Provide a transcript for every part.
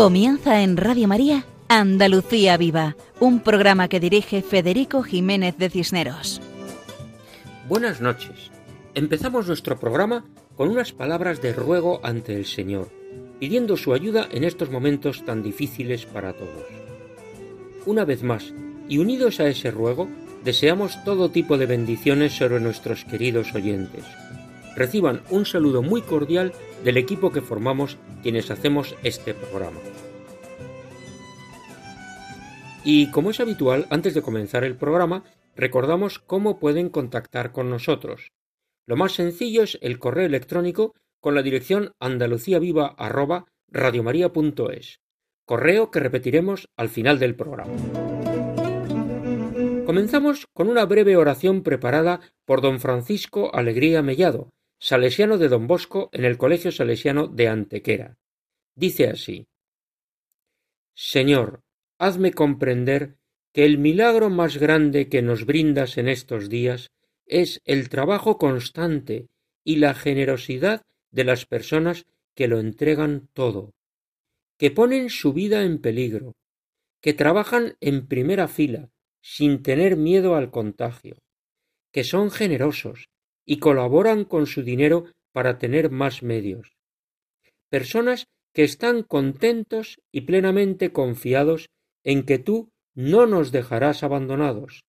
Comienza en Radio María Andalucía Viva, un programa que dirige Federico Jiménez de Cisneros. Buenas noches. Empezamos nuestro programa con unas palabras de ruego ante el Señor, pidiendo su ayuda en estos momentos tan difíciles para todos. Una vez más, y unidos a ese ruego, deseamos todo tipo de bendiciones sobre nuestros queridos oyentes. Reciban un saludo muy cordial del equipo que formamos quienes hacemos este programa. Y como es habitual, antes de comenzar el programa, recordamos cómo pueden contactar con nosotros. Lo más sencillo es el correo electrónico con la dirección andaluciaviva@radiomaria.es. Correo que repetiremos al final del programa. Comenzamos con una breve oración preparada por don Francisco Alegría Mellado, salesiano de don Bosco en el Colegio Salesiano de Antequera. Dice así Señor, hazme comprender que el milagro más grande que nos brindas en estos días es el trabajo constante y la generosidad de las personas que lo entregan todo, que ponen su vida en peligro, que trabajan en primera fila sin tener miedo al contagio, que son generosos y colaboran con su dinero para tener más medios. Personas que están contentos y plenamente confiados en que tú no nos dejarás abandonados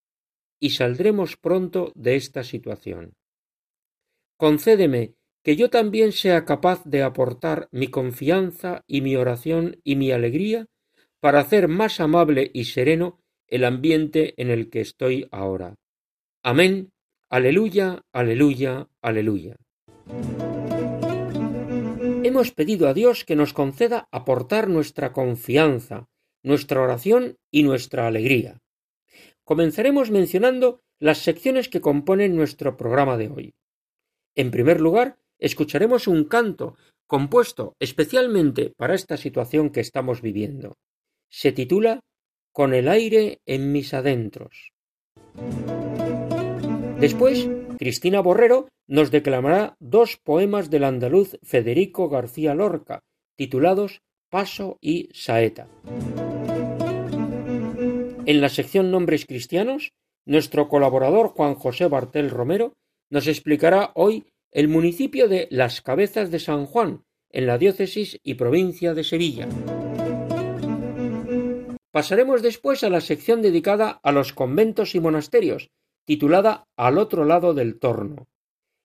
y saldremos pronto de esta situación. Concédeme que yo también sea capaz de aportar mi confianza y mi oración y mi alegría para hacer más amable y sereno el ambiente en el que estoy ahora. Amén. Aleluya, aleluya, aleluya. Hemos pedido a Dios que nos conceda aportar nuestra confianza, nuestra oración y nuestra alegría. Comenzaremos mencionando las secciones que componen nuestro programa de hoy. En primer lugar, escucharemos un canto compuesto especialmente para esta situación que estamos viviendo. Se titula Con el aire en mis adentros. Después, Cristina Borrero nos declamará dos poemas del andaluz Federico García Lorca, titulados Paso y Saeta. En la sección Nombres Cristianos, nuestro colaborador Juan José Bartel Romero nos explicará hoy el municipio de Las Cabezas de San Juan, en la diócesis y provincia de Sevilla. Pasaremos después a la sección dedicada a los conventos y monasterios, titulada Al otro lado del torno.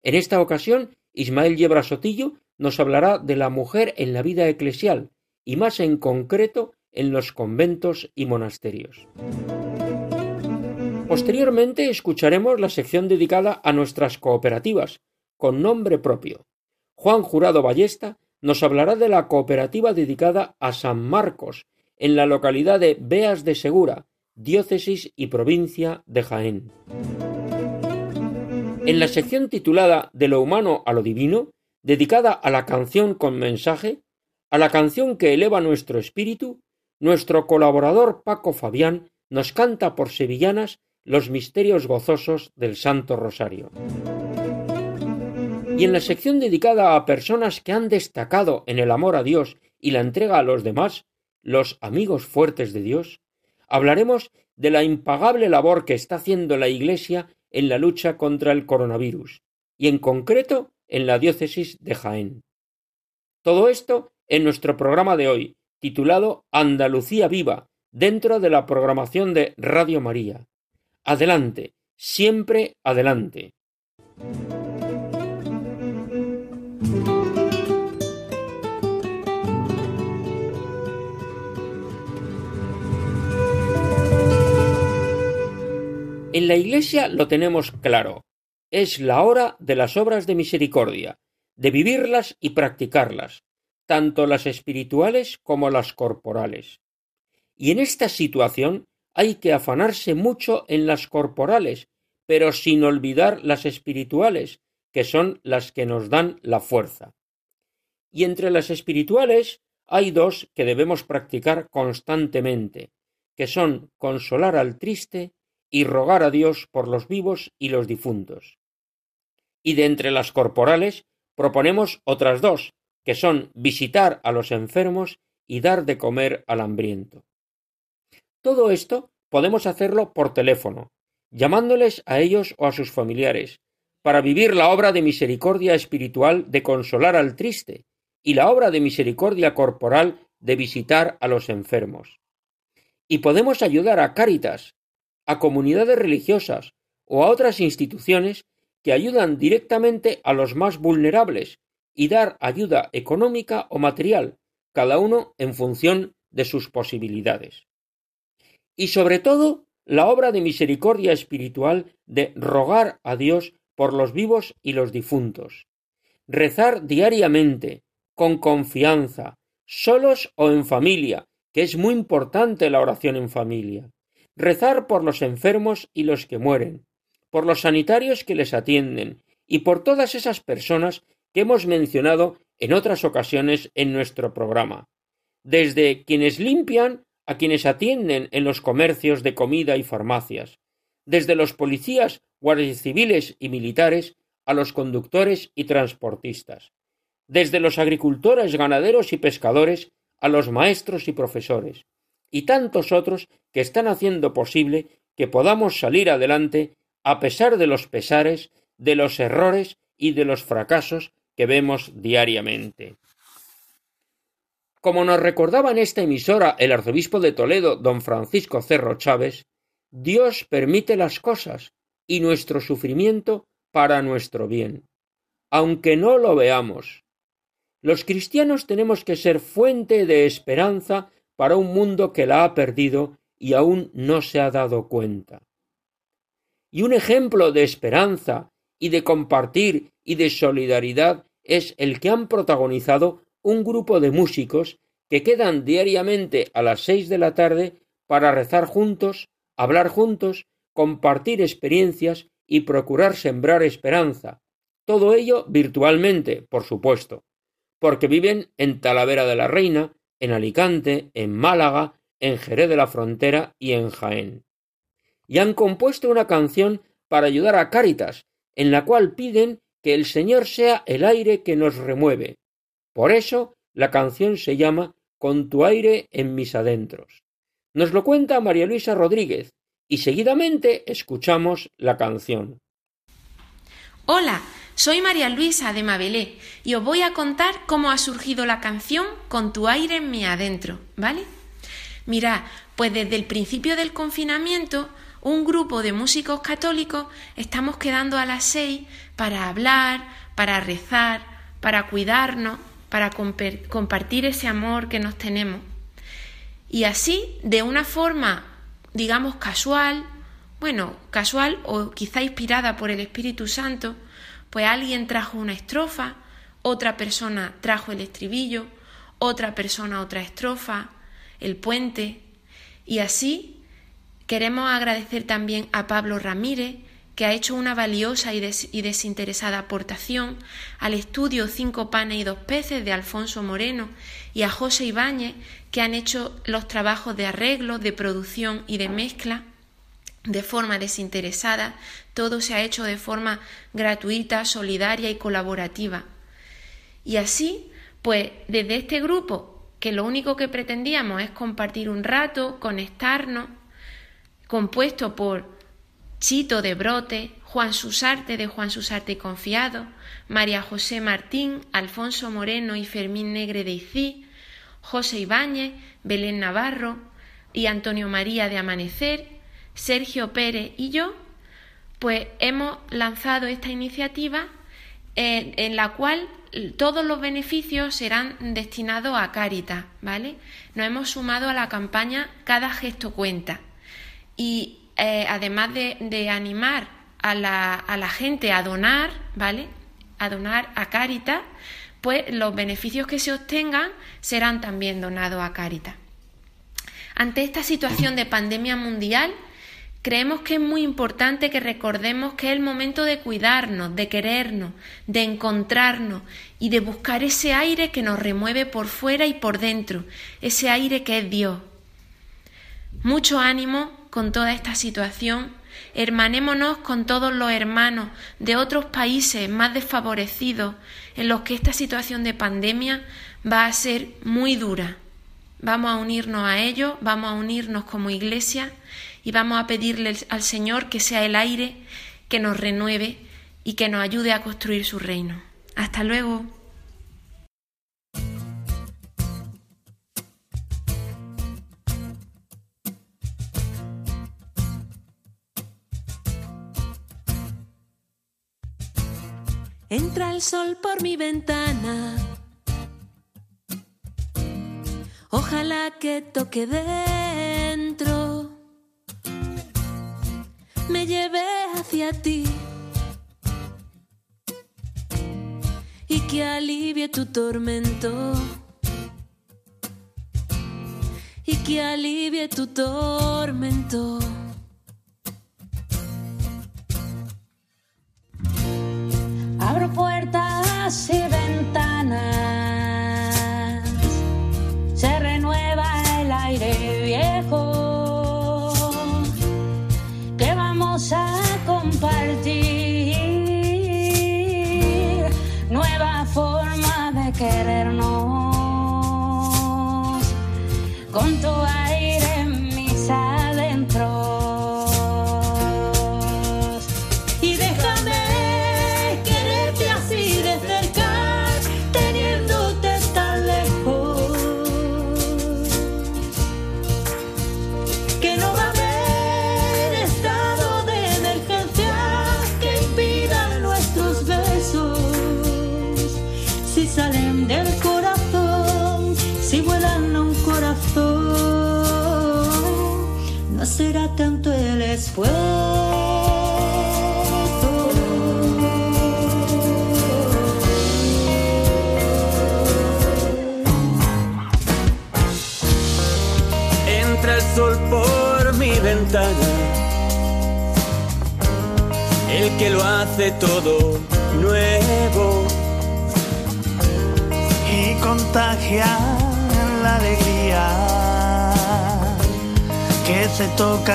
En esta ocasión, Ismael Yebra Sotillo nos hablará de la mujer en la vida eclesial y más en concreto en los conventos y monasterios. Posteriormente escucharemos la sección dedicada a nuestras cooperativas, con nombre propio. Juan Jurado Ballesta nos hablará de la cooperativa dedicada a San Marcos, en la localidad de Beas de Segura, diócesis y provincia de Jaén. En la sección titulada De lo humano a lo divino, dedicada a la canción con mensaje, a la canción que eleva nuestro espíritu, nuestro colaborador Paco Fabián nos canta por sevillanas los misterios gozosos del Santo Rosario. Y en la sección dedicada a personas que han destacado en el amor a Dios y la entrega a los demás, los amigos fuertes de Dios, hablaremos de la impagable labor que está haciendo la Iglesia en la lucha contra el coronavirus, y en concreto en la diócesis de Jaén. Todo esto en nuestro programa de hoy, titulado Andalucía Viva, dentro de la programación de Radio María. Adelante, siempre adelante. En la Iglesia lo tenemos claro. Es la hora de las obras de misericordia, de vivirlas y practicarlas, tanto las espirituales como las corporales. Y en esta situación hay que afanarse mucho en las corporales, pero sin olvidar las espirituales, que son las que nos dan la fuerza. Y entre las espirituales hay dos que debemos practicar constantemente, que son consolar al triste y rogar a Dios por los vivos y los difuntos. Y de entre las corporales proponemos otras dos, que son visitar a los enfermos y dar de comer al hambriento. Todo esto podemos hacerlo por teléfono, llamándoles a ellos o a sus familiares, para vivir la obra de misericordia espiritual de consolar al triste y la obra de misericordia corporal de visitar a los enfermos. Y podemos ayudar a Cáritas, a comunidades religiosas o a otras instituciones que ayudan directamente a los más vulnerables y dar ayuda económica o material, cada uno en función de sus posibilidades. Y sobre todo, la obra de misericordia espiritual de rogar a Dios por los vivos y los difuntos. Rezar diariamente, con confianza, solos o en familia, que es muy importante la oración en familia. Rezar por los enfermos y los que mueren, por los sanitarios que les atienden y por todas esas personas que hemos mencionado en otras ocasiones en nuestro programa, desde quienes limpian a quienes atienden en los comercios de comida y farmacias, desde los policías, guardias civiles y militares a los conductores y transportistas, desde los agricultores, ganaderos y pescadores a los maestros y profesores, y tantos otros que están haciendo posible que podamos salir adelante a pesar de los pesares, de los errores y de los fracasos que vemos diariamente. Como nos recordaba en esta emisora el arzobispo de Toledo, don Francisco Cerro Chávez, Dios permite las cosas y nuestro sufrimiento para nuestro bien, aunque no lo veamos, los cristianos tenemos que ser fuente de esperanza para un mundo que la ha perdido y aún no se ha dado cuenta. Y un ejemplo de esperanza y de compartir y de solidaridad es el que han protagonizado un grupo de músicos que quedan diariamente a las seis de la tarde para rezar juntos, hablar juntos, compartir experiencias y procurar sembrar esperanza. Todo ello virtualmente, por supuesto porque viven en Talavera de la Reina, en Alicante, en Málaga, en Jerez de la Frontera y en Jaén. Y han compuesto una canción para ayudar a Cáritas, en la cual piden que el Señor sea el aire que nos remueve. Por eso la canción se llama Con tu aire en mis adentros. Nos lo cuenta María Luisa Rodríguez y seguidamente escuchamos la canción. Hola, soy María Luisa de Mabelé y os voy a contar cómo ha surgido la canción Con tu aire en mi adentro, ¿vale? Mirad, pues desde el principio del confinamiento, un grupo de músicos católicos estamos quedando a las seis para hablar, para rezar, para cuidarnos, para compartir ese amor que nos tenemos. Y así, de una forma, digamos, casual, bueno, casual o quizá inspirada por el Espíritu Santo, pues alguien trajo una estrofa, otra persona trajo el estribillo, otra persona otra estrofa, el puente. Y así queremos agradecer también a Pablo Ramírez, que ha hecho una valiosa y, desinteresada aportación al estudio Cinco panes y dos peces de Alfonso Moreno y a José Ibáñez, que han hecho los trabajos de arreglo, de producción y de mezcla de forma desinteresada, todo se ha hecho de forma gratuita, solidaria y colaborativa. Y así, pues desde este grupo, que lo único que pretendíamos es compartir un rato, conectarnos, compuesto por Chito de Brote, Juan Susarte de Juan Susarte Confiado, María José Martín, Alfonso Moreno y Fermín Negre de Icí, José Ibáñez, Belén Navarro y Antonio María de Amanecer, Sergio Pérez y yo, pues hemos lanzado esta iniciativa en, la cual todos los beneficios serán destinados a Cáritas, ¿vale? Nos hemos sumado a la campaña Cada gesto cuenta. Y eh, además de, animar a la, gente a donar, ¿vale? A donar a Cáritas, pues los beneficios que se obtengan serán también donados a Cáritas. Ante esta situación de pandemia mundial, Creemos que es muy importante que recordemos que es el momento de cuidarnos, de querernos, de encontrarnos y de buscar ese aire que nos remueve por fuera y por dentro, ese aire que es Dios. Mucho ánimo con toda esta situación. Hermanémonos con todos los hermanos de otros países más desfavorecidos en los que esta situación de pandemia va a ser muy dura. Vamos a unirnos a ellos, vamos a unirnos como iglesia y vamos a pedirle al Señor que sea el aire que nos renueve y que nos ayude a construir su reino. Hasta luego. Entra el sol por mi ventana. Ojalá que toque dentro. Me lleve hacia ti. Y que alivie tu tormento. Y que alivie tu tormento. Puertas y ventanas.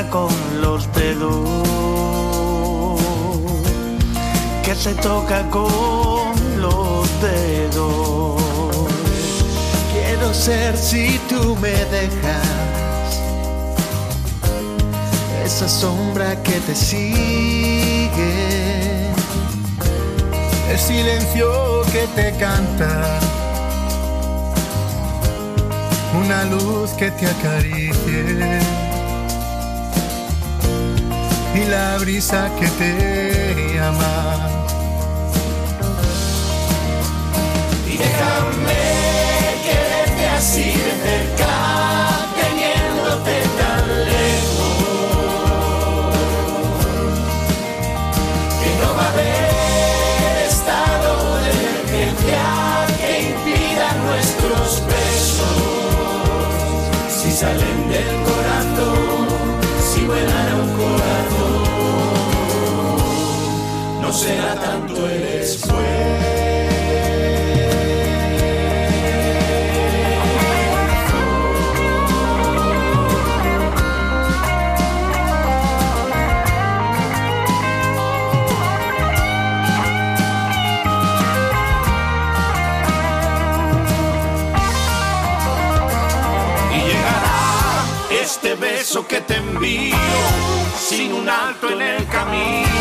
Con los dedos, que se toca con los dedos. Quiero ser si tú me dejas, esa sombra que te sigue, el silencio que te canta una luz que te acaricie la brisa que te ama. Sin un alto en el camino.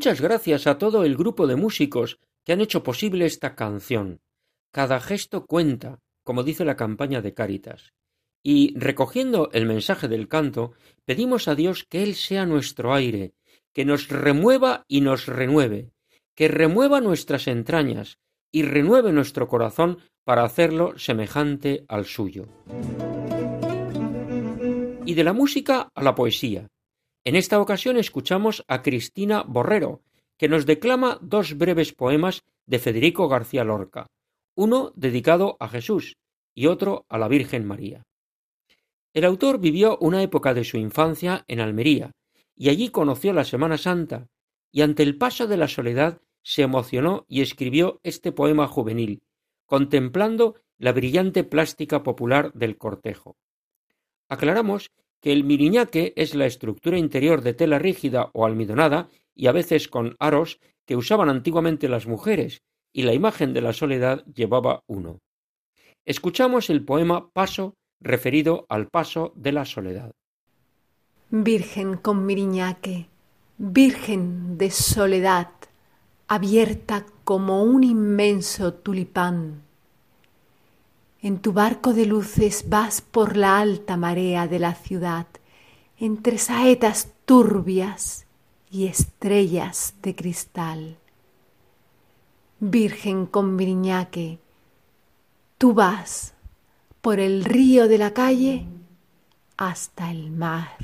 Muchas gracias a todo el grupo de músicos que han hecho posible esta canción. Cada gesto cuenta, como dice la campaña de Cáritas. Y recogiendo el mensaje del canto, pedimos a Dios que Él sea nuestro aire, que nos remueva y nos renueve, que remueva nuestras entrañas y renueve nuestro corazón para hacerlo semejante al suyo. Y de la música a la poesía. En esta ocasión escuchamos a Cristina Borrero, que nos declama dos breves poemas de Federico García Lorca, uno dedicado a Jesús y otro a la Virgen María. El autor vivió una época de su infancia en Almería, y allí conoció la Semana Santa, y ante el paso de la soledad se emocionó y escribió este poema juvenil, contemplando la brillante plástica popular del cortejo. Aclaramos que el miriñaque es la estructura interior de tela rígida o almidonada y a veces con aros que usaban antiguamente las mujeres, y la imagen de la soledad llevaba uno. Escuchamos el poema Paso referido al paso de la soledad. Virgen con miriñaque, Virgen de soledad, abierta como un inmenso tulipán. En tu barco de luces vas por la alta marea de la ciudad, entre saetas turbias y estrellas de cristal. Virgen con miriñaque, tú vas por el río de la calle hasta el mar.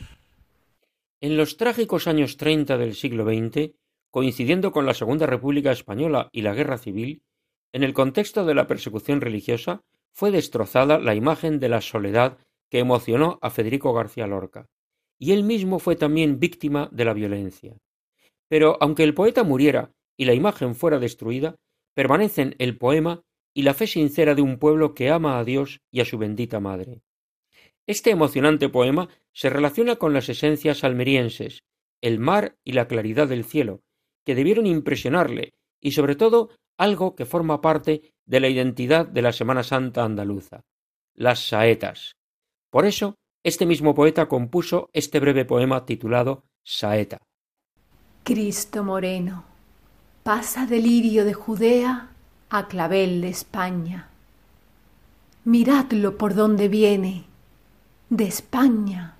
En los trágicos años treinta del siglo XX, coincidiendo con la Segunda República Española y la Guerra Civil, en el contexto de la persecución religiosa, fue destrozada la imagen de la soledad que emocionó a Federico García Lorca, y él mismo fue también víctima de la violencia. Pero aunque el poeta muriera y la imagen fuera destruida, permanecen el poema y la fe sincera de un pueblo que ama a Dios y a su bendita Madre. Este emocionante poema se relaciona con las esencias almerienses, el mar y la claridad del cielo, que debieron impresionarle, y sobre todo algo que forma parte de la identidad de la Semana Santa andaluza, las saetas. Por eso, este mismo poeta compuso este breve poema titulado Saeta. Cristo moreno, pasa del lirio de Judea a clavel de España. Miradlo por donde viene, de España.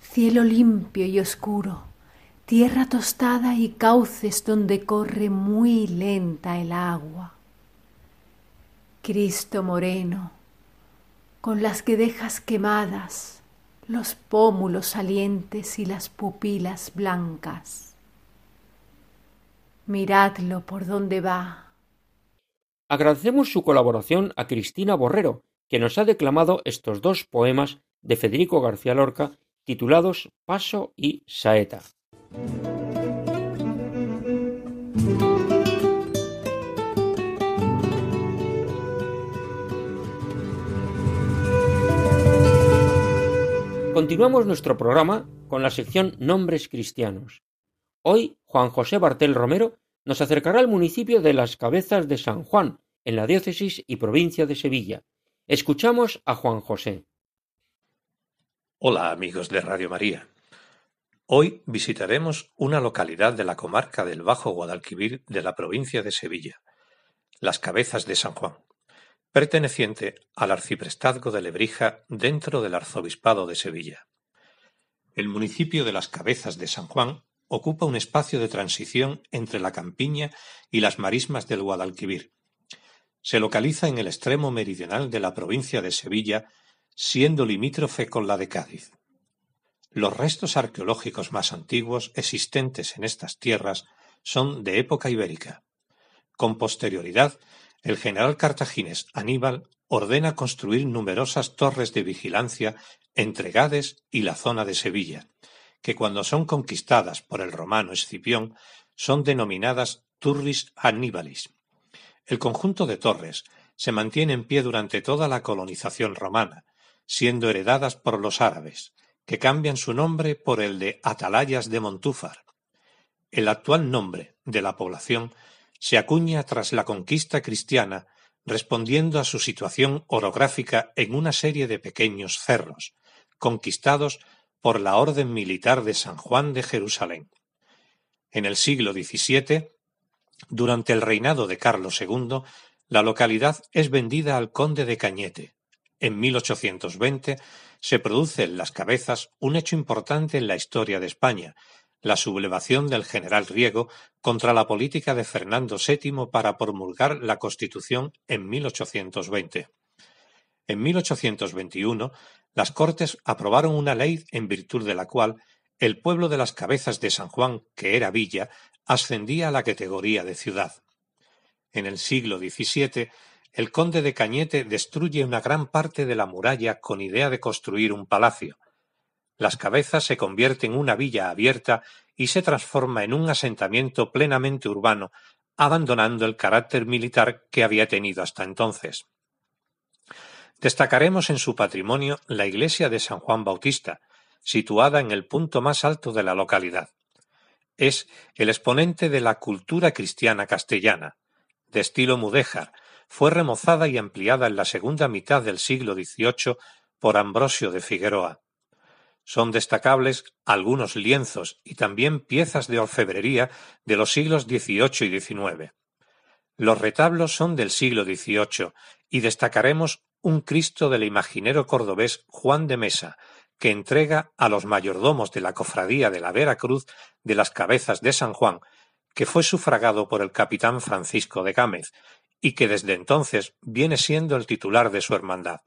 Cielo limpio y oscuro, tierra tostada y cauces donde corre muy lenta el agua. Cristo moreno, con las que dejas quemadas los pómulos salientes y las pupilas blancas. Miradlo por donde va, Agradecemos su colaboración a Cristina Borrero, que nos ha declamado estos dos poemas de Federico García Lorca titulados Paso y Saeta. Continuamos nuestro programa con la sección Nombres Cristianos. Hoy Juan José Bartel Romero nos acercará al municipio de Las Cabezas de San Juan, en la diócesis y provincia de Sevilla. Escuchamos a Juan José. Hola amigos de Radio María. Hoy visitaremos una localidad de la comarca del Bajo Guadalquivir de la provincia de Sevilla, Las Cabezas de San Juan, perteneciente al arciprestazgo de Lebrija dentro del arzobispado de Sevilla. El municipio de Las Cabezas de San Juan ocupa un espacio de transición entre la campiña y las marismas del Guadalquivir. Se localiza en el extremo meridional de la provincia de Sevilla, siendo limítrofe con la de Cádiz. Los restos arqueológicos más antiguos existentes en estas tierras son de época ibérica. Con posterioridad, el general cartaginés Aníbal ordena construir numerosas torres de vigilancia entre Gades y la zona de Sevilla, que cuando son conquistadas por el romano Escipión son denominadas turris annibalis. El conjunto de torres se mantiene en pie durante toda la colonización romana, siendo heredadas por los árabes, que cambian su nombre por el de Atalayas de Montúfar. El actual nombre de la población se acuña tras la conquista cristiana, respondiendo a su situación orográfica en una serie de pequeños cerros, conquistados por la Orden Militar de San Juan de Jerusalén. En el siglo XVII, durante el reinado de Carlos II, la localidad es vendida al conde de Cañete. En 1820 se produce en Las Cabezas un hecho importante en la historia de España, la sublevación del general Riego contra la política de Fernando VII para promulgar la Constitución en 1820. En 1821, las Cortes aprobaron una ley en virtud de la cual el pueblo de las Cabezas de San Juan, que era villa, ascendía a la categoría de ciudad. En el siglo XVII, el conde de Cañete destruye una gran parte de la muralla con idea de construir un palacio. Las Cabezas se convierte en una villa abierta y se transforma en un asentamiento plenamente urbano, abandonando el carácter militar que había tenido hasta entonces. Destacaremos en su patrimonio la iglesia de San Juan Bautista, situada en el punto más alto de la localidad. Es el exponente de la cultura cristiana castellana. De estilo mudéjar, fue remozada y ampliada en la segunda mitad del siglo XVIII por Ambrosio de Figueroa. Son destacables algunos lienzos y también piezas de orfebrería de los siglos XVIII y XIX. Los retablos son del siglo XVIII y destacaremos un Cristo del imaginero cordobés Juan de Mesa, que entrega a los mayordomos de la cofradía de la Vera Cruz de las Cabezas de San Juan, que fue sufragado por el capitán Francisco de Gámez, y que desde entonces viene siendo el titular de su hermandad.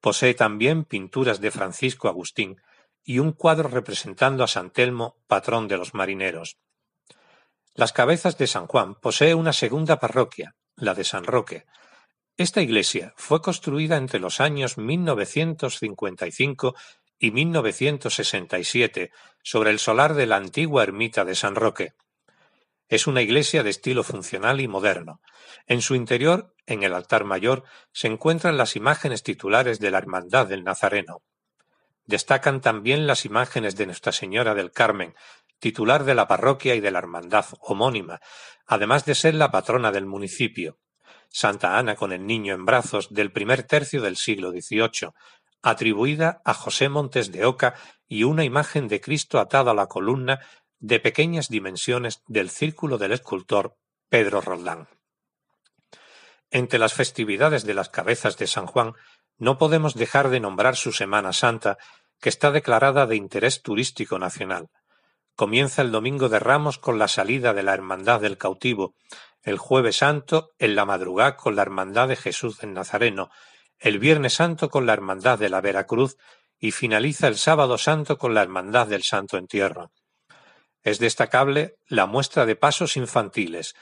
Posee también pinturas de Francisco Agustín y un cuadro representando a San Telmo, patrón de los marineros. Las Cabezas de San Juan posee una segunda parroquia, la de San Roque, esta iglesia fue construida entre los años 1955 y 1967 sobre el solar de la antigua ermita de San Roque. Es una iglesia de estilo funcional y moderno. En su interior, en el altar mayor, se encuentran las imágenes titulares de la Hermandad del Nazareno. Destacan también las imágenes de Nuestra Señora del Carmen, titular de la parroquia y de la hermandad homónima, además de ser la patrona del municipio. Santa Ana con el Niño en brazos del primer tercio del siglo XVIII, atribuida a José Montes de Oca y una imagen de Cristo atado a la columna de pequeñas dimensiones del círculo del escultor Pedro Roldán. Entre las festividades de las cabezas de San Juan no podemos dejar de nombrar su Semana Santa, que está declarada de interés turístico nacional. Comienza el Domingo de Ramos con la salida de la Hermandad del Cautivo, el Jueves Santo en la madrugada con la Hermandad de Jesús del Nazareno, el Viernes Santo con la Hermandad de la Veracruz y finaliza el Sábado Santo con la Hermandad del Santo Entierro. Es destacable la muestra de pasos infantiles.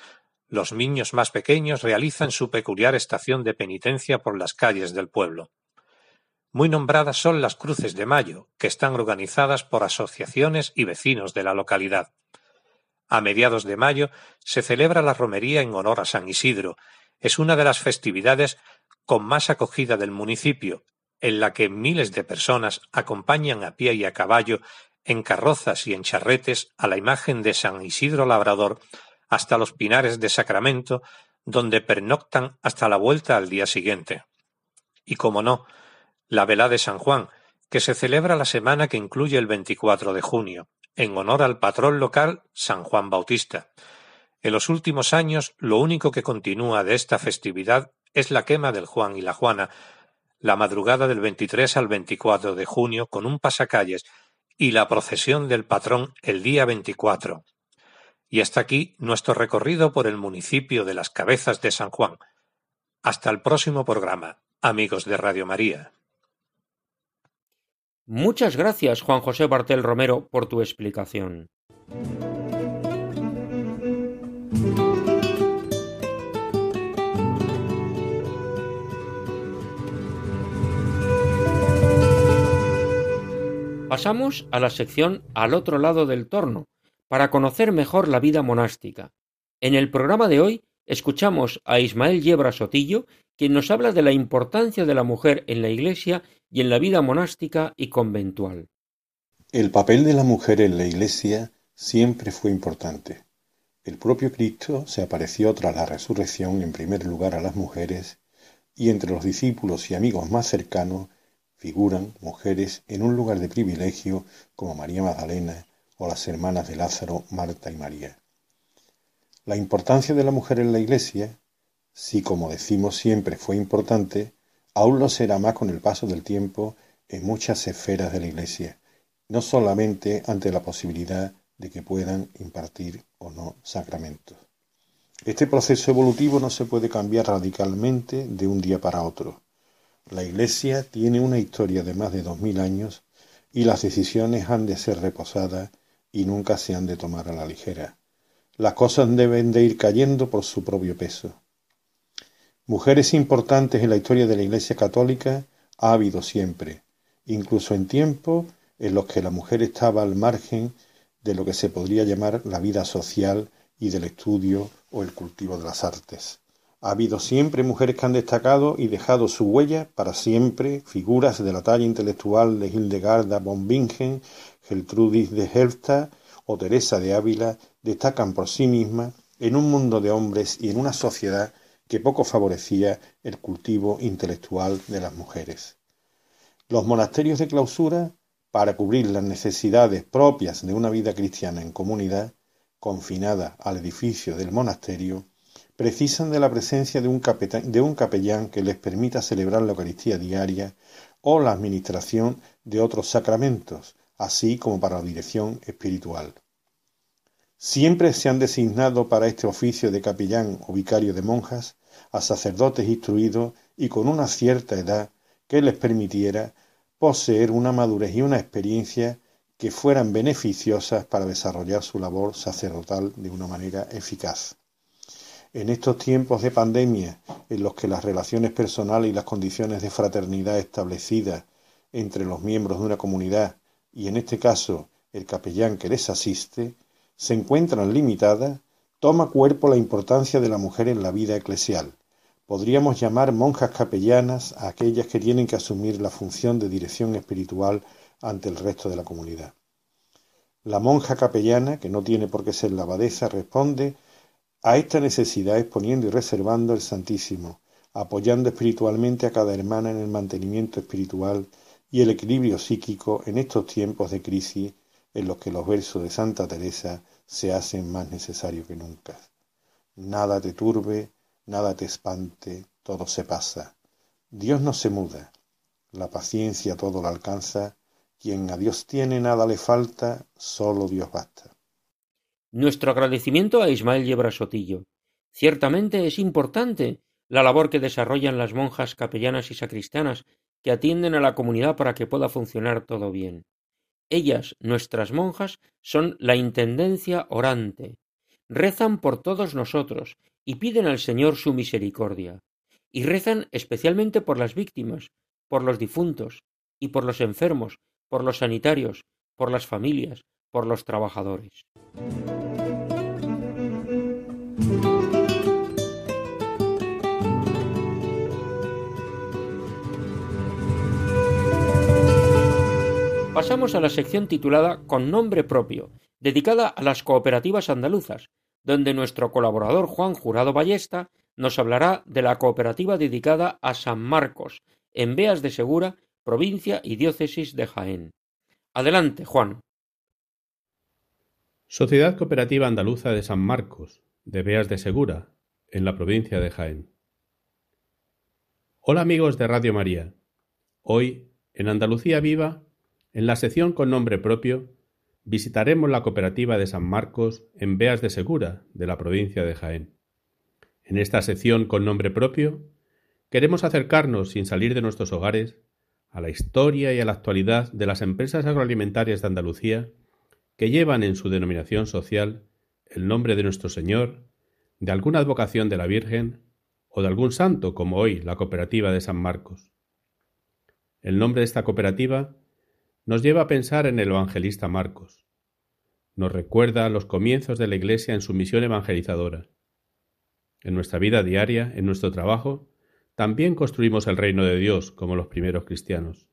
Los niños más pequeños realizan su peculiar estación de penitencia por las calles del pueblo. Muy nombradas son las Cruces de Mayo, que están organizadas por asociaciones y vecinos de la localidad. A mediados de mayo se celebra la romería en honor a San Isidro. Es una de las festividades con más acogida del municipio, en la que miles de personas acompañan a pie y a caballo en carrozas y en charretes a la imagen de San Isidro Labrador hasta los Pinares de Sacramento, donde pernoctan hasta la vuelta al día siguiente. Y como no, la velada de San Juan, que se celebra la semana que incluye el 24 de junio en honor al patrón local San Juan Bautista. En los últimos años lo único que continúa de esta festividad es la quema del Juan y la Juana, la madrugada del 23 al 24 de junio con un pasacalles y la procesión del patrón el día 24. Y hasta aquí nuestro recorrido por el municipio de las Cabezas de San Juan. Hasta el próximo programa, amigos de Radio María. Muchas gracias, Juan José Bartel Romero, por tu explicación. Pasamos a la sección Al otro lado del torno, para conocer mejor la vida monástica. En el programa de hoy escuchamos a Ismael Yebra Sotillo, quien nos habla de la importancia de la mujer en la Iglesia y en la vida monástica y conventual. El papel de la mujer en la Iglesia siempre fue importante. El propio Cristo se apareció tras la resurrección en primer lugar a las mujeres y entre los discípulos y amigos más cercanos figuran mujeres en un lugar de privilegio como María Magdalena o las hermanas de Lázaro, Marta y María. La importancia de la mujer en la Iglesia, si como decimos siempre fue importante, aún lo será más con el paso del tiempo en muchas esferas de la Iglesia, no solamente ante la posibilidad de que puedan impartir o no sacramentos. Este proceso evolutivo no se puede cambiar radicalmente de un día para otro. La Iglesia tiene una historia de más de dos mil años y las decisiones han de ser reposadas y nunca se han de tomar a la ligera. Las cosas deben de ir cayendo por su propio peso. Mujeres importantes en la historia de la Iglesia católica ha habido siempre, incluso en tiempos en los que la mujer estaba al margen de lo que se podría llamar la vida social y del estudio o el cultivo de las artes. Ha habido siempre mujeres que han destacado y dejado su huella para siempre, figuras de la talla intelectual de Hildegarda von Bingen, Geltrudis de Helfta o Teresa de Ávila destacan por sí mismas en un mundo de hombres y en una sociedad que poco favorecía el cultivo intelectual de las mujeres. Los monasterios de clausura, para cubrir las necesidades propias de una vida cristiana en comunidad, confinada al edificio del monasterio, precisan de la presencia de un, capellán que les permita celebrar la Eucaristía diaria o la administración de otros sacramentos, así como para la dirección espiritual. Siempre se han designado para este oficio de capellán o vicario de monjas a sacerdotes instruidos y con una cierta edad que les permitiera poseer una madurez y una experiencia que fueran beneficiosas para desarrollar su labor sacerdotal de una manera eficaz. En estos tiempos de pandemia, en los que las relaciones personales y las condiciones de fraternidad establecidas entre los miembros de una comunidad, y en este caso el capellán que les asiste, se encuentran limitadas, toma cuerpo la importancia de la mujer en la vida eclesial. Podríamos llamar monjas capellanas a aquellas que tienen que asumir la función de dirección espiritual ante el resto de la comunidad. La monja capellana, que no tiene por qué ser la abadesa, responde a esta necesidad exponiendo y reservando el Santísimo, apoyando espiritualmente a cada hermana en el mantenimiento espiritual y el equilibrio psíquico en estos tiempos de crisis en los que los versos de Santa Teresa se hacen más necesarios que nunca. Nada te turbe, nada te espante, todo se pasa. Dios no se muda, la paciencia todo lo alcanza, quien a Dios tiene nada le falta, solo Dios basta. Nuestro agradecimiento a Ismael Yebra Sotillo. Ciertamente es importante la labor que desarrollan las monjas capellanas y sacristanas que atienden a la comunidad para que pueda funcionar todo bien. Ellas, nuestras monjas, son la intendencia orante. Rezan por todos nosotros y piden al Señor su misericordia. Y rezan especialmente por las víctimas, por los difuntos, y por los enfermos, por los sanitarios, por las familias, por los trabajadores. Pasamos a la sección titulada Con nombre propio, dedicada a las cooperativas andaluzas, donde nuestro colaborador Juan Jurado Ballesta nos hablará de la cooperativa dedicada a San Marcos, en Beas de Segura, provincia y diócesis de Jaén. Adelante, Juan. Sociedad Cooperativa Andaluza de San Marcos, de Beas de Segura, en la provincia de Jaén. Hola amigos de Radio María. Hoy, en Andalucía Viva, en la sección con nombre propio, visitaremos la cooperativa de San Marcos en Beas de Segura, de la provincia de Jaén. En esta sección con nombre propio, queremos acercarnos, sin salir de nuestros hogares, a la historia y a la actualidad de las empresas agroalimentarias de Andalucía que llevan en su denominación social el nombre de nuestro Señor, de alguna advocación de la Virgen o de algún santo, como hoy la cooperativa de San Marcos. El nombre de esta cooperativa nos lleva a pensar en el evangelista Marcos. Nos recuerda los comienzos de la Iglesia en su misión evangelizadora. En nuestra vida diaria, en nuestro trabajo, también construimos el reino de Dios como los primeros cristianos.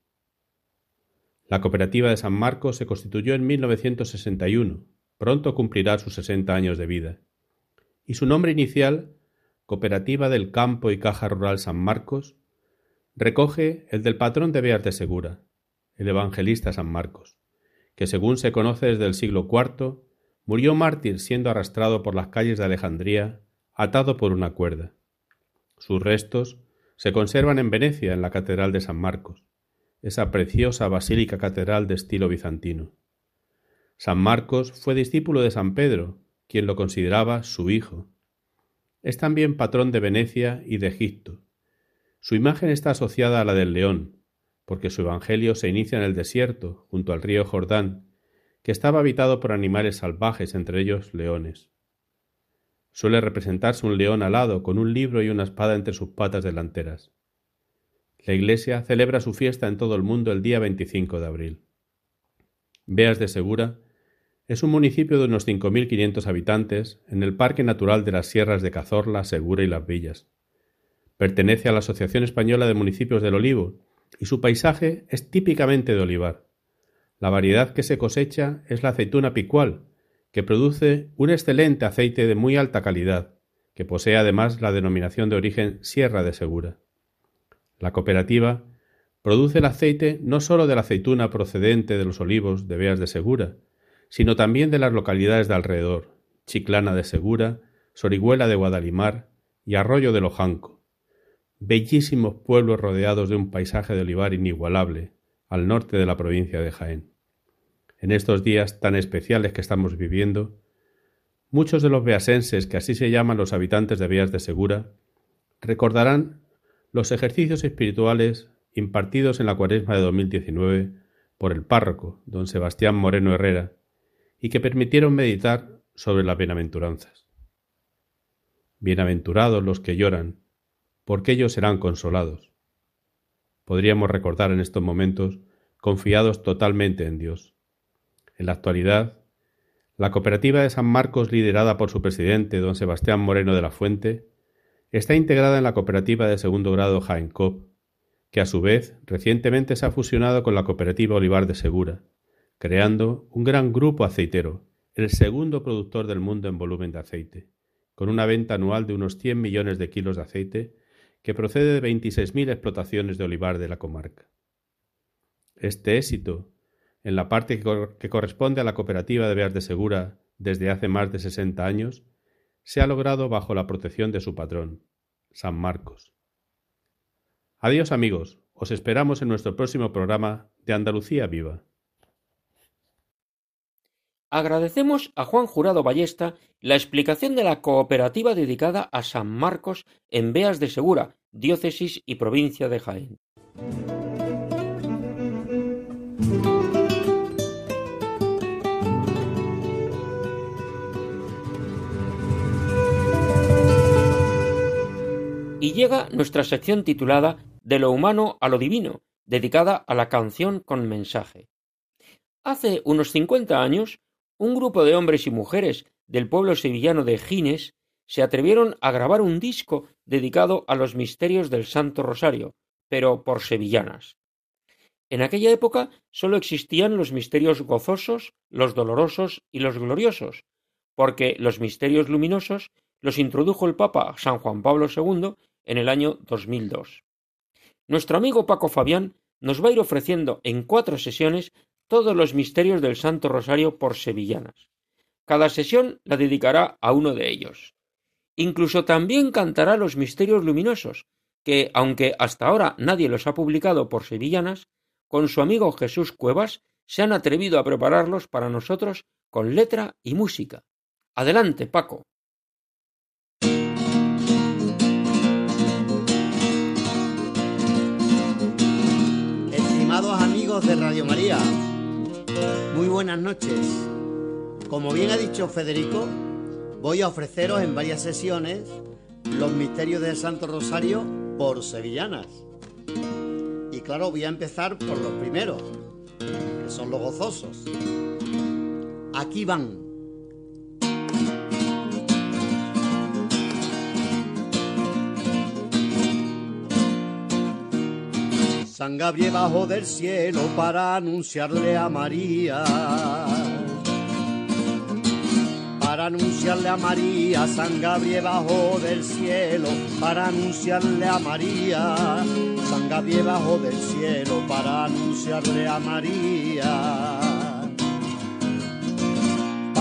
La cooperativa de San Marcos se constituyó en 1961, pronto cumplirá sus 60 años de vida. Y su nombre inicial, Cooperativa del Campo y Caja Rural San Marcos, recoge el del patrón de Beas Segura, el evangelista San Marcos, que según se conoce desde el siglo IV, murió mártir siendo arrastrado por las calles de Alejandría, atado por una cuerda. Sus restos se conservan en Venecia, en la Catedral de San Marcos, esa preciosa basílica catedral de estilo bizantino. San Marcos fue discípulo de San Pedro, quien lo consideraba su hijo. Es también patrón de Venecia y de Egipto. Su imagen está asociada a la del león, porque su evangelio se inicia en el desierto, junto al río Jordán, que estaba habitado por animales salvajes, entre ellos leones. Suele representarse un león alado con un libro y una espada entre sus patas delanteras. La Iglesia celebra su fiesta en todo el mundo el día 25 de abril. Beas de Segura es un municipio de unos 5.500 habitantes en el Parque Natural de las Sierras de Cazorla, Segura y Las Villas. Pertenece a la Asociación Española de Municipios del Olivo y su paisaje es típicamente de olivar. La variedad que se cosecha es la aceituna picual, que produce un excelente aceite de muy alta calidad, que posee además la denominación de origen Sierra de Segura. La cooperativa produce el aceite no sólo de la aceituna procedente de los olivos de Beas de Segura, sino también de las localidades de alrededor, Chiclana de Segura, Sorihuela de Guadalimar y Arroyo de Lojanco, bellísimos pueblos rodeados de un paisaje de olivar inigualable al norte de la provincia de Jaén. En estos días tan especiales que estamos viviendo, muchos de los beasenses, que así se llaman los habitantes de Beas de Segura, recordarán los ejercicios espirituales impartidos en la cuaresma de 2019 por el párroco, don Sebastián Moreno Herrera, y que permitieron meditar sobre las bienaventuranzas. Bienaventurados los que lloran, porque ellos serán consolados. Podríamos recordar en estos momentos confiados totalmente en Dios. En la actualidad, la cooperativa de San Marcos, liderada por su presidente, don Sebastián Moreno de la Fuente, Está integrada en la cooperativa de segundo grado Jaencop, que a su vez recientemente se ha fusionado con la cooperativa Olivar de Segura, creando un gran grupo aceitero, el segundo productor del mundo en volumen de aceite, con una venta anual de unos 100 millones de kilos de aceite que procede de 26.000 explotaciones de olivar de la comarca. Este éxito, en la parte que, corresponde a la cooperativa de Beas de Segura desde hace más de 60 años, se ha logrado bajo la protección de su patrón, San Marcos. Adiós amigos, os esperamos en nuestro próximo programa de Andalucía Viva. Agradecemos a Juan Jurado Ballesta la explicación de la cooperativa dedicada a San Marcos en Beas de Segura, diócesis y provincia de Jaén. Y llega nuestra sección titulada De lo humano a lo divino, dedicada a la canción con mensaje. Hace unos cincuenta años, un grupo de hombres y mujeres del pueblo sevillano de Gines se atrevieron a grabar un disco dedicado a los misterios del Santo Rosario, pero por sevillanas. En aquella época sólo existían los misterios gozosos, los dolorosos y los gloriosos, porque los misterios luminosos los introdujo el Papa San Juan Pablo II en el año 2002. Nuestro amigo Paco Fabián nos va a ir ofreciendo en cuatro sesiones todos los misterios del Santo Rosario por sevillanas. Cada sesión la dedicará a uno de ellos. Incluso también cantará los misterios luminosos, que, aunque hasta ahora nadie los ha publicado por sevillanas, con su amigo Jesús Cuevas se han atrevido a prepararlos para nosotros con letra y música. Adelante, Paco. amigos de Radio María, muy buenas noches. Como bien ha dicho Federico, voy a ofreceros en varias sesiones los misterios del Santo Rosario por sevillanas. Y claro, voy a empezar por los primeros, que son los gozosos. Aquí van. San Gabriel bajó del cielo para anunciarle a María. Para anunciarle a María, San Gabriel bajó del cielo para anunciarle a María. San Gabriel bajó del cielo para anunciarle a María.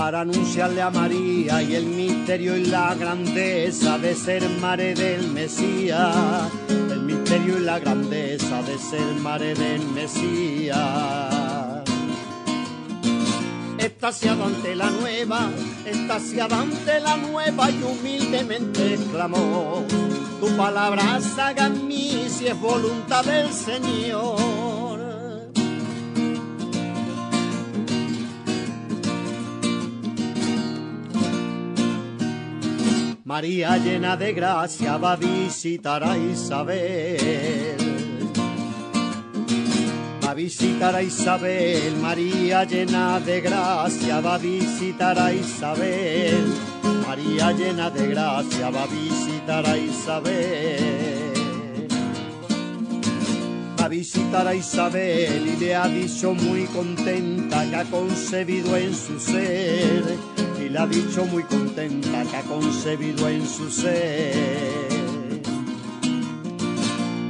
para anunciarle a María y el misterio y la grandeza de ser madre del Mesías, misterio y la grandeza de ser madre del Mesías. Estasiado ante la nueva, estasiado ante la nueva y humildemente exclamó, tu palabra haga en mí si es voluntad del Señor. María llena de gracia va a visitar a Isabel. Va a visitar a Isabel, María llena de gracia va a visitar a Isabel. María llena de gracia va a visitar a Isabel. Va a visitar a Isabel y le ha dicho muy contenta que ha concebido en su ser ha dicho muy contenta que ha concebido en su ser.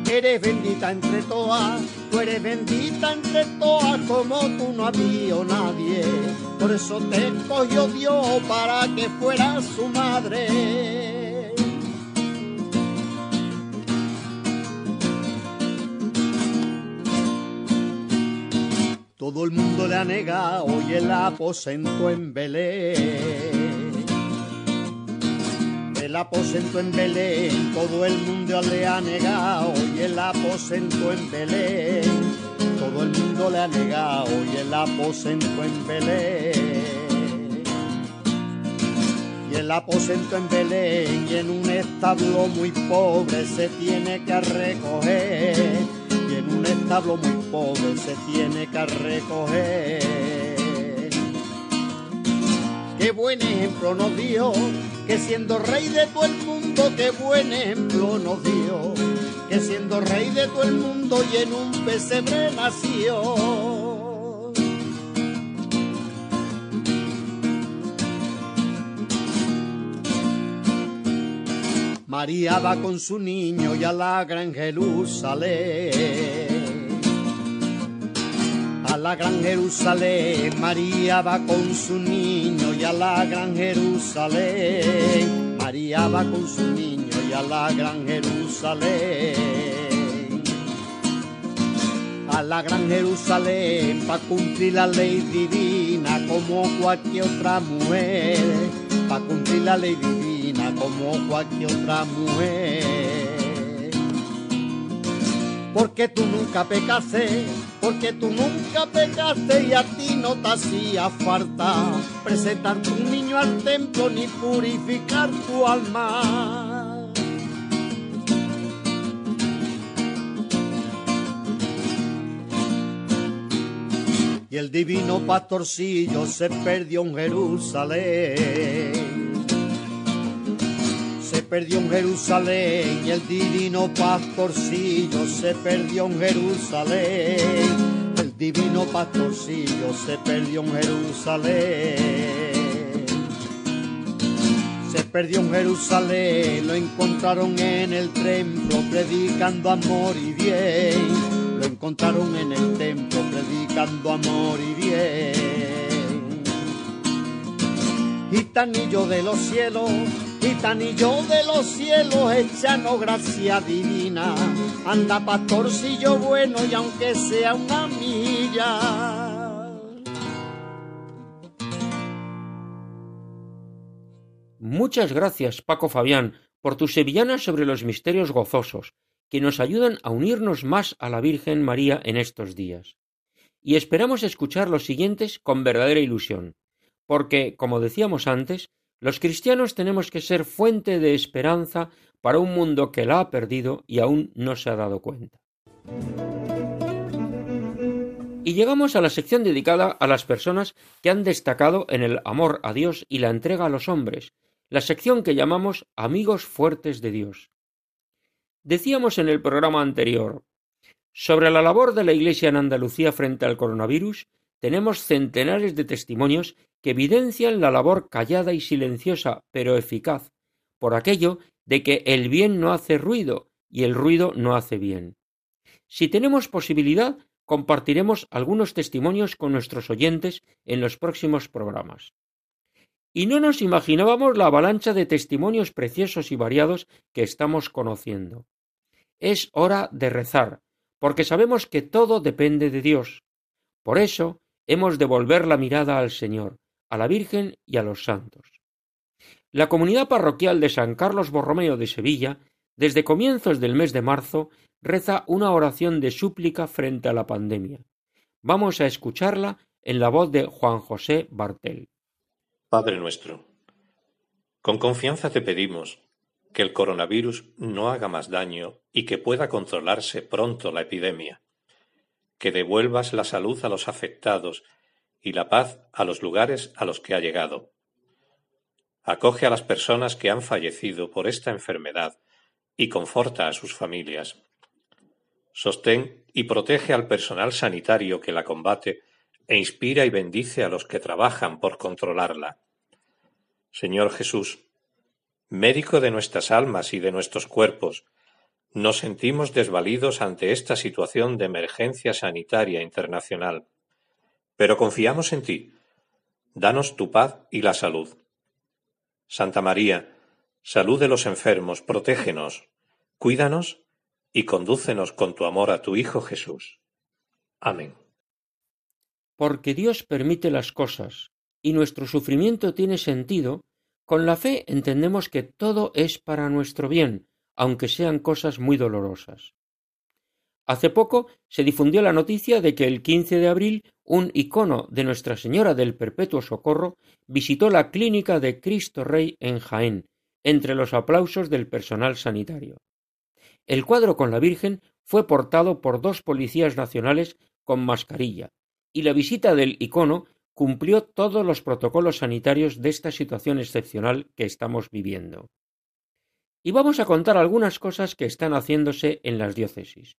Eres bendita entre todas, tú eres bendita entre todas, como tú no había nadie. Por eso te escogió Dios para que fueras su madre. Todo el mundo le ha negado y el aposento en Belén. El aposento en Belén, todo el mundo le ha negado y el aposento en Belén. Todo el mundo le ha negado y el aposento en Belén. Y el aposento en Belén y en un establo muy pobre se tiene que recoger. Y en un establo muy pobre se tiene que recoger. Qué buen ejemplo nos dio, que siendo rey de todo el mundo, qué buen ejemplo nos dio, que siendo rey de todo el mundo y en un pesebre nació. María va con su niño y a la gran Jerusalén. La gran Jerusalén, María va con su niño y a la gran Jerusalén. María va con su niño y a la gran Jerusalén. A la gran Jerusalén para cumplir la ley divina como cualquier otra mujer. Para cumplir la ley divina como cualquier otra mujer porque tú nunca pecaste, porque tú nunca pecaste y a ti no te hacía falta presentar tu niño al templo ni purificar tu alma. Y el divino pastorcillo se perdió en Jerusalén perdió en Jerusalén y el divino pastorcillo se perdió en Jerusalén. El divino pastorcillo se perdió en Jerusalén. Se perdió en Jerusalén, lo encontraron en el templo predicando amor y bien. Lo encontraron en el templo predicando amor y bien. Gitanillo de los cielos Gitanillo de los cielos, echano gracia divina. Anda pastorcillo bueno y aunque sea una milla. Muchas gracias, Paco Fabián, por tus sevillanas sobre los misterios gozosos, que nos ayudan a unirnos más a la Virgen María en estos días. Y esperamos escuchar los siguientes con verdadera ilusión, porque, como decíamos antes, los cristianos tenemos que ser fuente de esperanza para un mundo que la ha perdido y aún no se ha dado cuenta. Y llegamos a la sección dedicada a las personas que han destacado en el amor a Dios y la entrega a los hombres, la sección que llamamos Amigos Fuertes de Dios. Decíamos en el programa anterior, sobre la labor de la Iglesia en Andalucía frente al coronavirus, tenemos centenares de testimonios que evidencian la labor callada y silenciosa, pero eficaz, por aquello de que el bien no hace ruido y el ruido no hace bien. Si tenemos posibilidad, compartiremos algunos testimonios con nuestros oyentes en los próximos programas. y no nos imaginábamos la avalancha de testimonios preciosos y variados que estamos conociendo. Es hora de rezar, porque sabemos que todo depende de Dios. Por eso hemos de volver la mirada al Señor, a la Virgen y a los santos. La comunidad parroquial de San Carlos Borromeo de Sevilla, desde comienzos del mes de marzo, reza una oración de súplica frente a la pandemia. Vamos a escucharla en la voz de Juan José Bartel. Padre nuestro, con confianza te pedimos que el coronavirus no haga más daño y que pueda controlarse pronto la epidemia, que devuelvas la salud a los afectados y la paz a los lugares a los que ha llegado. Acoge a las personas que han fallecido por esta enfermedad y conforta a sus familias. Sostén y protege al personal sanitario que la combate e inspira y bendice a los que trabajan por controlarla. Señor Jesús, médico de nuestras almas y de nuestros cuerpos, nos sentimos desvalidos ante esta situación de emergencia sanitaria internacional, pero confiamos en ti. Danos tu paz y la salud. Santa María, salud de los enfermos, protégenos, cuídanos y condúcenos con tu amor a tu Hijo Jesús. Amén porque Dios permite las cosas y nuestro sufrimiento tiene sentido, con la fe entendemos que todo es para nuestro bien, aunque sean cosas muy dolorosas. Hace poco se difundió la noticia de que el 15 de abril un icono de Nuestra Señora del Perpetuo Socorro visitó la clínica de Cristo Rey en Jaén, entre los aplausos del personal sanitario. El cuadro con la Virgen fue portado por dos policías nacionales con mascarilla, y la visita del icono cumplió todos los protocolos sanitarios de esta situación excepcional que estamos viviendo. Y vamos a contar algunas cosas que están haciéndose en las diócesis.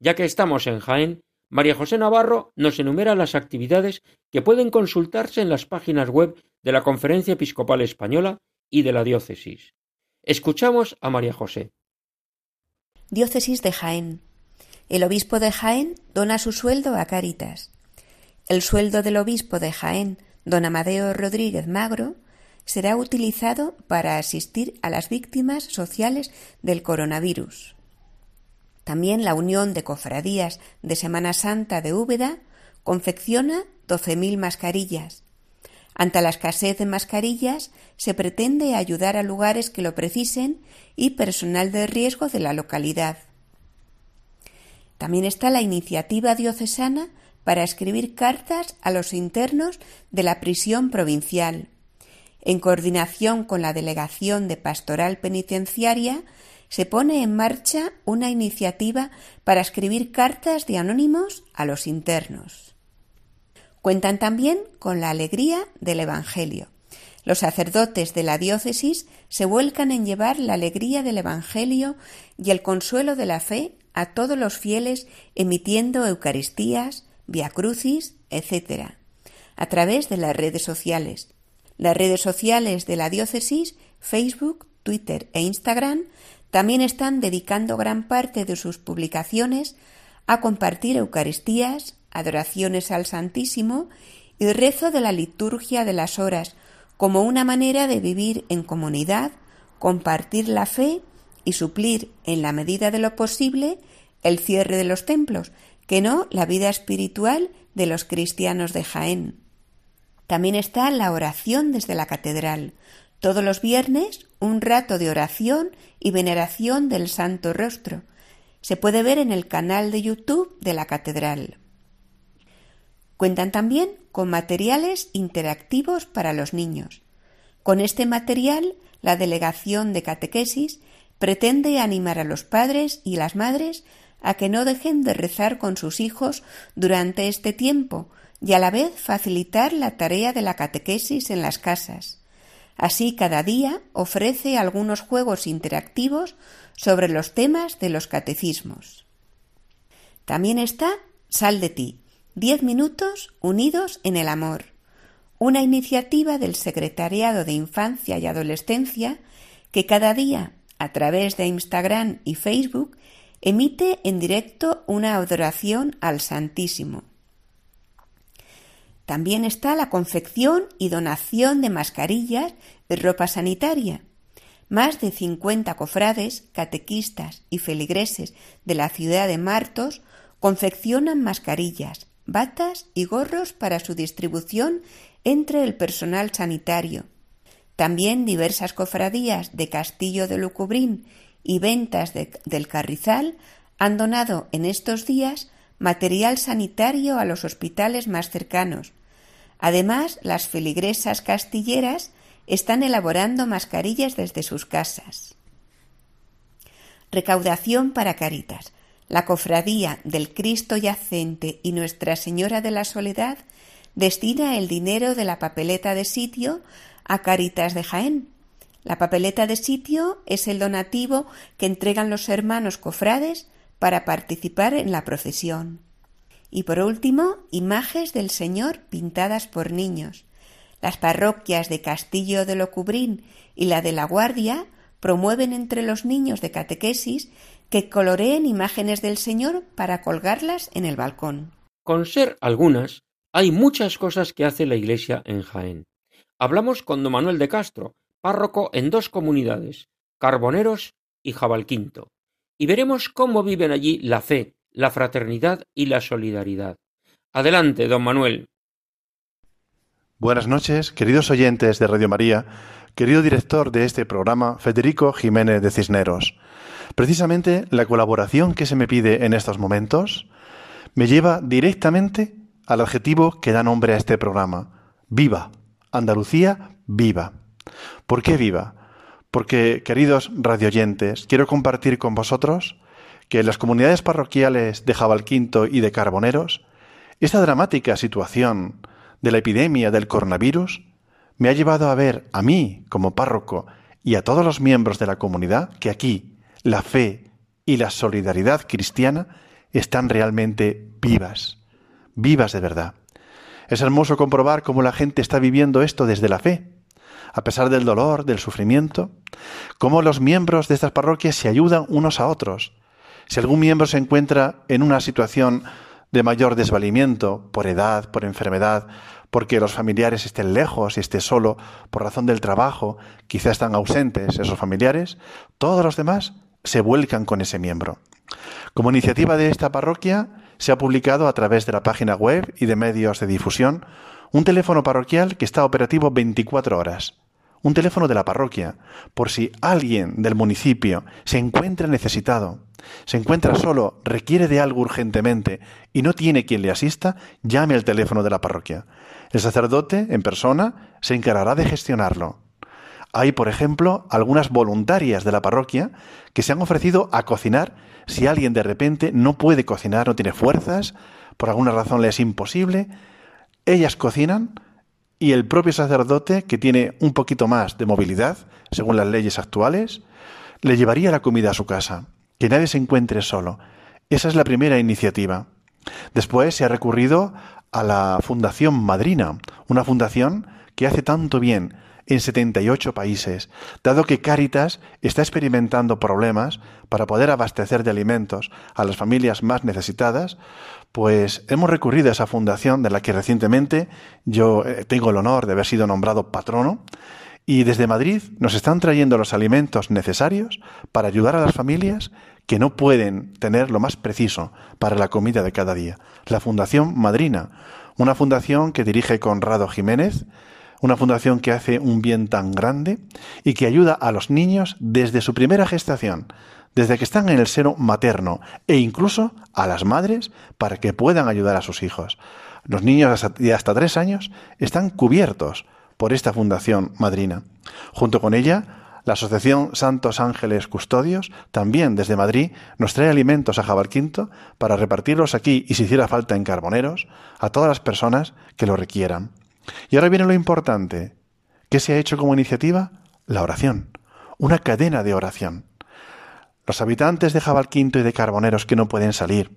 Ya que estamos en Jaén, María José Navarro nos enumera las actividades que pueden consultarse en las páginas web de la Conferencia Episcopal Española y de la diócesis. Escuchamos a María José. Diócesis de Jaén. El obispo de Jaén dona su sueldo a Cáritas. El sueldo del obispo de Jaén, don Amadeo Rodríguez Magro, será utilizado para asistir a las víctimas sociales del coronavirus. También la Unión de Cofradías de Semana Santa de Úbeda confecciona 12.000 mascarillas. Ante la escasez de mascarillas, se pretende ayudar a lugares que lo precisen y personal de riesgo de la localidad. También está la iniciativa diocesana para escribir cartas a los internos de la prisión provincial. En coordinación con la Delegación de Pastoral Penitenciaria, se pone en marcha una iniciativa para escribir cartas de anónimos a los internos. Cuentan también con la alegría del Evangelio. Los sacerdotes de la diócesis se vuelcan en llevar la alegría del Evangelio y el consuelo de la fe a todos los fieles emitiendo Eucaristías, Via Crucis, etc., a través de las redes sociales. Las redes sociales de la diócesis, Facebook, Twitter e Instagram, también están dedicando gran parte de sus publicaciones a compartir Eucaristías, adoraciones al Santísimo y rezo de la liturgia de las horas como una manera de vivir en comunidad, compartir la fe y suplir, en la medida de lo posible, el cierre de los templos, que no la vida espiritual de los cristianos de Jaén. También está la oración desde la catedral. Todos los viernes un rato de oración y veneración del Santo Rostro. Se puede ver en el canal de YouTube de la catedral. Cuentan también con materiales interactivos para los niños. Con este material, la Delegación de Catequesis pretende animar a los padres y las madres a que no dejen de rezar con sus hijos durante este tiempo y a la vez facilitar la tarea de la catequesis en las casas. Así cada día ofrece algunos juegos interactivos sobre los temas de los catecismos. También está Sal de ti, diez minutos unidos en el amor, una iniciativa del Secretariado de Infancia y Adolescencia que cada día, a través de Instagram y Facebook, emite en directo una adoración al Santísimo. También está la confección y donación de mascarillas y ropa sanitaria. Más de 50 cofrades, catequistas y feligreses de la ciudad de Martos confeccionan mascarillas, batas y gorros para su distribución entre el personal sanitario. También diversas cofradías de Castillo de Lucubrín y ventas del Carrizal han donado en estos días material sanitario a los hospitales más cercanos. Además, las feligresas castilleras están elaborando mascarillas desde sus casas. Recaudación para Caritas. La Cofradía del Cristo Yacente y Nuestra Señora de la Soledad destina el dinero de la papeleta de sitio a Caritas de Jaén. La papeleta de sitio es el donativo que entregan los hermanos cofrades para participar en la procesión. Y por último, imágenes del Señor pintadas por niños. Las parroquias de Castillo de Locubrín y la de La Guardia promueven entre los niños de catequesis que coloreen imágenes del Señor para colgarlas en el balcón. Con ser algunas, hay muchas cosas que hace la Iglesia en Jaén. Hablamos con don Manuel de Castro, párroco en dos comunidades, Carboneros y Jabalquinto, y veremos cómo viven allí la fe, la fraternidad y la solidaridad. Adelante, don Manuel. Buenas noches, queridos oyentes de Radio María, querido director de este programa, Federico Jiménez de Cisneros. Precisamente la colaboración que se me pide en estos momentos me lleva directamente al adjetivo que da nombre a este programa. Viva. Andalucía, viva. ¿Por qué viva? Porque, queridos radioyentes, quiero compartir con vosotros que en las comunidades parroquiales de Jabalquinto y de Carboneros, esta dramática situación de la epidemia del coronavirus me ha llevado a ver a mí como párroco y a todos los miembros de la comunidad que aquí la fe y la solidaridad cristiana están realmente vivas, vivas de verdad. Es hermoso comprobar cómo la gente está viviendo esto desde la fe, a pesar del dolor, del sufrimiento, cómo los miembros de estas parroquias se ayudan unos a otros. Si algún miembro se encuentra en una situación de mayor desvalimiento por edad, por enfermedad, porque los familiares estén lejos y esté solo por razón del trabajo, quizá están ausentes esos familiares, todos los demás se vuelcan con ese miembro. Como iniciativa de esta parroquia, se ha publicado a través de la página web y de medios de difusión un teléfono parroquial que está operativo 24 horas. Un teléfono de la parroquia, por si alguien del municipio se encuentra necesitado, se encuentra solo, requiere de algo urgentemente y no tiene quien le asista, llame al teléfono de la parroquia. El sacerdote, en persona, se encargará de gestionarlo. Hay, por ejemplo, algunas voluntarias de la parroquia que se han ofrecido a cocinar si alguien de repente no puede cocinar, no tiene fuerzas, por alguna razón le es imposible. Ellas cocinan y el propio sacerdote, que tiene un poquito más de movilidad, según las leyes actuales, le llevaría la comida a su casa. Que nadie se encuentre solo. Esa es la primera iniciativa. Después se ha recurrido a la Fundación Madrina, una fundación que hace tanto bien en 78 países, dado que Cáritas está experimentando problemas para poder abastecer de alimentos a las familias más necesitadas, pues hemos recurrido a esa fundación de la que recientemente yo eh, tengo el honor de haber sido nombrado patrono, y desde Madrid nos están trayendo los alimentos necesarios para ayudar a las familias que no pueden tener lo más preciso para la comida de cada día. La Fundación Madrina, una fundación que dirige Conrado Jiménez, una fundación que hace un bien tan grande y que ayuda a los niños desde su primera gestación, desde que están en el seno materno e incluso a las madres para que puedan ayudar a sus hijos. Los niños de hasta tres años están cubiertos por esta fundación madrina. Junto con ella, la Asociación Santos Ángeles Custodios, también desde Madrid, nos trae alimentos a Jabalquinto para repartirlos aquí y si hiciera falta en Carboneros a todas las personas que lo requieran. Y ahora viene lo importante. ¿Qué se ha hecho como iniciativa? La oración. Una cadena de oración. Los habitantes de Jabalquinto y de Carboneros que no pueden salir,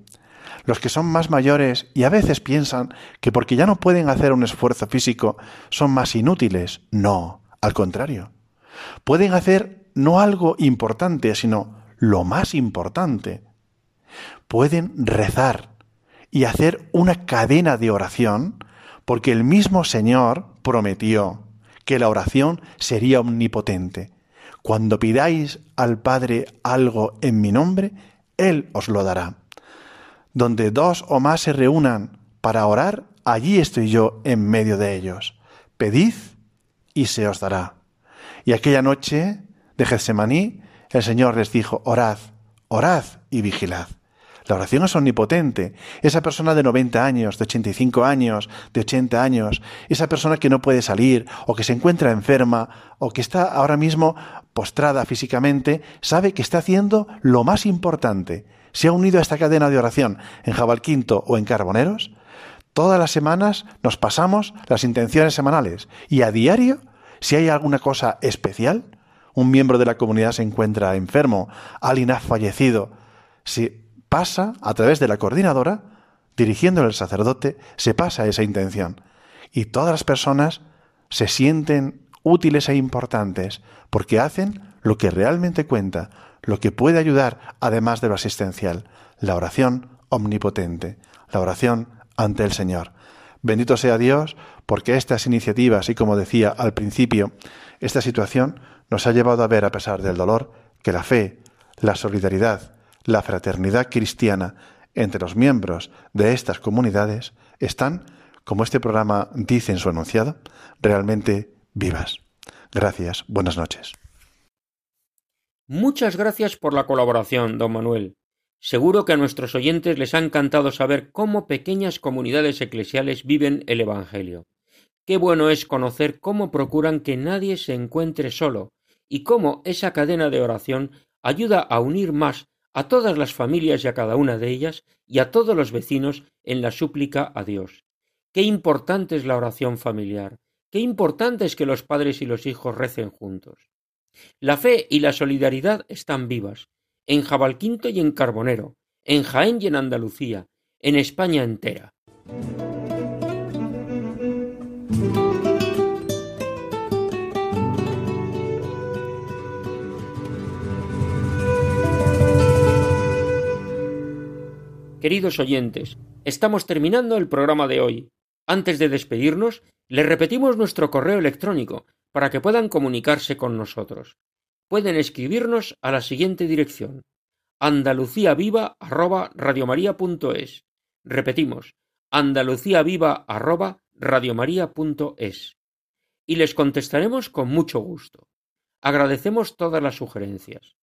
los que son más mayores y a veces piensan que porque ya no pueden hacer un esfuerzo físico son más inútiles. No, al contrario pueden hacer no algo importante, sino lo más importante. Pueden rezar y hacer una cadena de oración porque el mismo Señor prometió que la oración sería omnipotente. Cuando pidáis al Padre algo en mi nombre, Él os lo dará. Donde dos o más se reúnan para orar, allí estoy yo en medio de ellos. Pedid y se os dará. Y aquella noche de Getsemaní, el Señor les dijo, orad, orad y vigilad. La oración es omnipotente. Esa persona de 90 años, de 85 años, de 80 años, esa persona que no puede salir o que se encuentra enferma o que está ahora mismo postrada físicamente, sabe que está haciendo lo más importante. Se ha unido a esta cadena de oración en Jabalquinto o en Carboneros. Todas las semanas nos pasamos las intenciones semanales y a diario, si hay alguna cosa especial, un miembro de la comunidad se encuentra enfermo, alguien ha fallecido, si pasa a través de la coordinadora, dirigiéndole al sacerdote, se pasa esa intención. Y todas las personas se sienten útiles e importantes porque hacen lo que realmente cuenta, lo que puede ayudar además de lo asistencial, la oración omnipotente, la oración ante el Señor. Bendito sea Dios porque estas iniciativas y como decía al principio, esta situación nos ha llevado a ver, a pesar del dolor, que la fe, la solidaridad, la fraternidad cristiana entre los miembros de estas comunidades están, como este programa dice en su enunciado, realmente vivas. Gracias, buenas noches. Muchas gracias por la colaboración, don Manuel. Seguro que a nuestros oyentes les ha encantado saber cómo pequeñas comunidades eclesiales viven el Evangelio. Qué bueno es conocer cómo procuran que nadie se encuentre solo y cómo esa cadena de oración ayuda a unir más a todas las familias y a cada una de ellas y a todos los vecinos en la súplica a Dios. Qué importante es la oración familiar, qué importante es que los padres y los hijos recen juntos. La fe y la solidaridad están vivas, en Jabalquinto y en Carbonero, en Jaén y en Andalucía, en España entera. Queridos oyentes, estamos terminando el programa de hoy. Antes de despedirnos, les repetimos nuestro correo electrónico para que puedan comunicarse con nosotros. Pueden escribirnos a la siguiente dirección andaluciaviva@radiomaria.es. Repetimos, andaluciaviva@radiomaria.es. Y les contestaremos con mucho gusto. Agradecemos todas las sugerencias.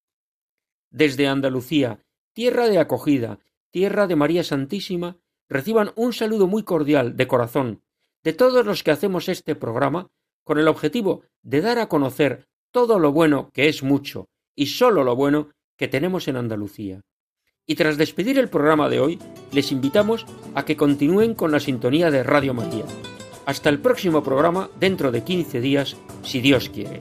Desde Andalucía, tierra de acogida tierra de María Santísima, reciban un saludo muy cordial de corazón de todos los que hacemos este programa con el objetivo de dar a conocer todo lo bueno que es mucho y sólo lo bueno que tenemos en Andalucía. Y tras despedir el programa de hoy, les invitamos a que continúen con la sintonía de Radio María. Hasta el próximo programa dentro de 15 días, si Dios quiere.